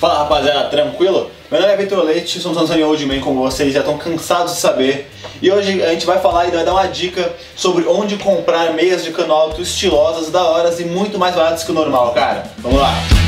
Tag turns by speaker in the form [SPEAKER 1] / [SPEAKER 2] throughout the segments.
[SPEAKER 1] Fala rapaziada, tranquilo? Meu nome é Vitor Leite, sou um Sansoni Old Man como vocês já estão cansados de saber. E hoje a gente vai falar e vai dar uma dica sobre onde comprar meias de cano alto estilosas, da horas e muito mais baratas que o normal, cara. Vamos lá!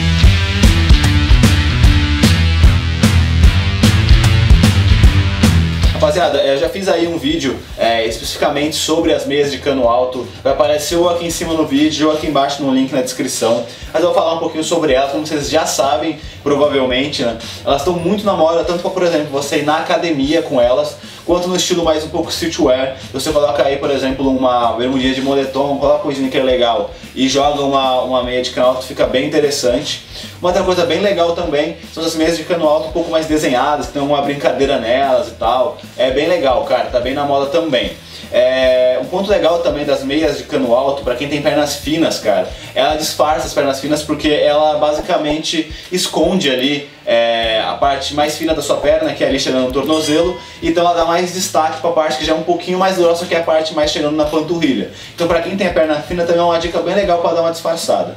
[SPEAKER 1] Rapaziada, eu já fiz aí um vídeo é, especificamente sobre as meias de cano alto. Vai aparecer ou aqui em cima no vídeo ou aqui embaixo no link na descrição. Mas eu vou falar um pouquinho sobre elas, como vocês já sabem, provavelmente, né? Elas estão muito na moda, tanto para, por exemplo, você ir na academia com elas, quanto no estilo mais um pouco streetwear. Você coloca aí, por exemplo, uma bermudinha de moletom, coloca um sneaker legal e joga uma, uma meia de cano alto, fica bem interessante. Uma outra coisa bem legal também são as meias de cano alto um pouco mais desenhadas, que tem uma brincadeira nelas e tal. É bem legal, cara, tá bem na moda também. É, um ponto legal também das meias de cano alto, para quem tem pernas finas, cara, ela disfarça as pernas finas porque ela basicamente esconde ali é, a parte mais fina da sua perna, que é ali chegando no tornozelo, então ela dá mais destaque para a parte que já é um pouquinho mais grossa, que é a parte mais chegando na panturrilha. Então para quem tem a perna fina também é uma dica bem legal para dar uma disfarçada.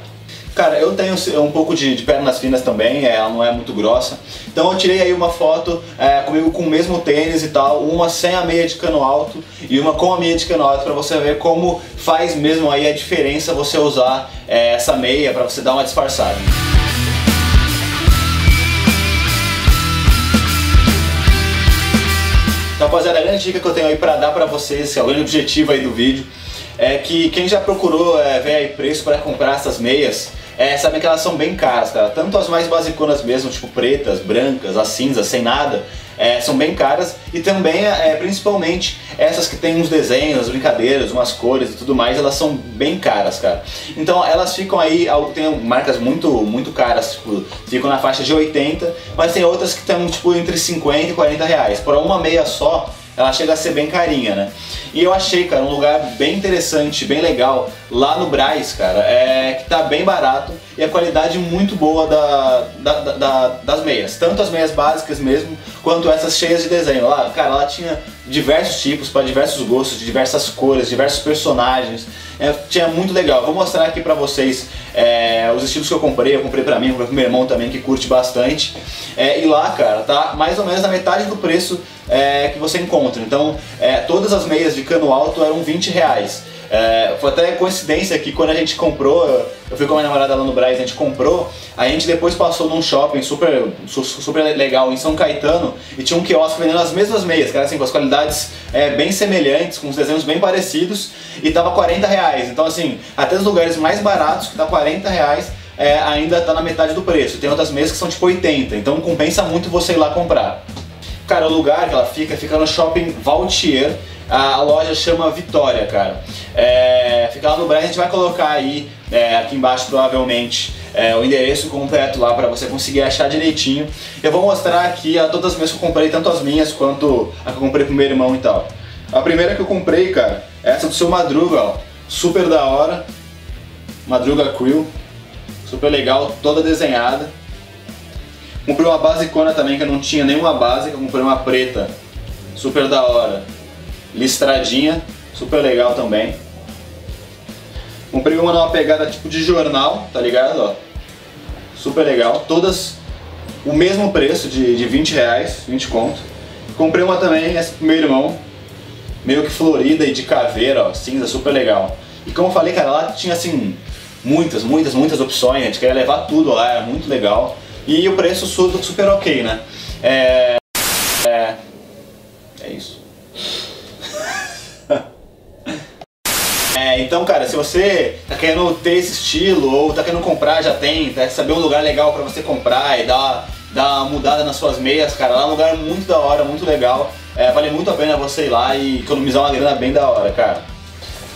[SPEAKER 1] Cara, eu tenho um pouco de, de, pernas finas também, é, ela não é muito grossa. Então eu tirei aí uma foto é, comigo com o mesmo tênis e tal, uma sem a meia de cano alto e uma com a meia de cano alto para você ver como faz mesmo aí a diferença você usar é, essa meia para você dar uma disfarçada. Então, rapaziada, a grande dica que eu tenho aí para dar para vocês, é o grande objetivo aí do vídeo, é que quem já procurou é, ver aí preço para comprar essas meias, é, sabem que elas são bem caras, cara. Tanto as mais basiconas mesmo, tipo pretas, brancas, as cinzas, sem nada, é, são bem caras. E também, é, principalmente, essas que tem uns desenhos, brincadeiras, umas cores e tudo mais, elas são bem caras, cara. Então elas ficam aí, tem marcas muito, muito caras, tipo, ficam na faixa de 80, mas tem outras que estão tipo entre 50 e 40 reais. Por uma meia só, ela chega a ser bem carinha, né? E eu achei, cara, um lugar bem interessante, bem legal, lá no Braz, cara, é, que tá bem barato e a qualidade muito boa da, da, da, das meias. Tanto as meias básicas mesmo, quanto essas cheias de desenho. Lá, cara, lá tinha diversos tipos, para diversos gostos, de diversas cores, diversos personagens. É, tinha muito legal. Vou mostrar aqui pra vocês é, os estilos que eu comprei. Eu comprei pra mim, comprei pro meu irmão também, que curte bastante. É, e lá, cara, tá mais ou menos na metade do preço é, que você encontra. Então, é, todas as meias de cano alto eram 20 reais. É, foi até coincidência que quando a gente comprou, eu fui com a minha namorada lá no Braz, a gente comprou, a gente depois passou num shopping super, super legal em São Caetano e tinha um quiosque vendendo as mesmas meias, cara, assim, com as qualidades é, bem semelhantes, com os desenhos bem parecidos e tava 40 reais. Então assim, até os lugares mais baratos que dá 40 reais é, ainda tá na metade do preço. Tem outras meias que são tipo 80, então compensa muito você ir lá comprar. Cara, o lugar que ela fica, fica no shopping Valtier. A loja chama Vitória, cara. É, fica lá no Brasil, a gente vai colocar aí, é, aqui embaixo provavelmente, é, o endereço completo lá para você conseguir achar direitinho. Eu vou mostrar aqui a todas as minhas que eu comprei, tanto as minhas quanto a que eu comprei pro meu irmão e tal. A primeira que eu comprei, cara, é essa do seu Madruga, ó. Super da hora. Madruga Crew. Super legal, toda desenhada. Comprei uma basicona também, que eu não tinha nenhuma base, eu comprei uma preta, super da hora. Listradinha, super legal também. Comprei uma numa pegada tipo de jornal, tá ligado? Ó. Super legal, todas o mesmo preço de, de 20 reais, 20 conto. Comprei uma também, essa pro meu irmão, meio que florida e de caveira, ó, cinza, super legal. E como eu falei, cara, lá tinha assim, muitas, muitas, muitas opções, a gente queria levar tudo lá, era muito legal. E o preço super ok, né? É é isso. É, então, cara, se você tá querendo ter esse estilo ou tá querendo comprar, já tem, tá saber um lugar legal para você comprar e dar, dar uma mudada nas suas meias, cara, lá é um lugar muito da hora, muito legal. É, vale muito a pena você ir lá e economizar uma grana bem da hora, cara.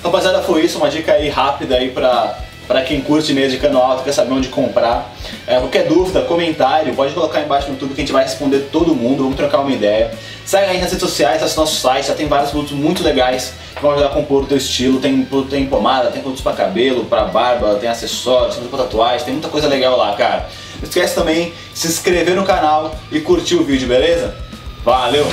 [SPEAKER 1] Rapaziada, foi isso, uma dica aí rápida aí pra para quem curte mesa de cano alto, quer saber onde comprar. É, qualquer dúvida, comentário, pode colocar embaixo no YouTube que a gente vai responder todo mundo, vamos trocar uma ideia. Segue aí nas redes sociais, acesse nosso site, já tem vários produtos muito legais que vão ajudar a compor o teu estilo. Tem, tem pomada, tem produtos para cabelo, para barba, tem acessórios, tem para tatuagem, tem muita coisa legal lá, cara. Não esquece também de se inscrever no canal e curtir o vídeo, beleza? Valeu!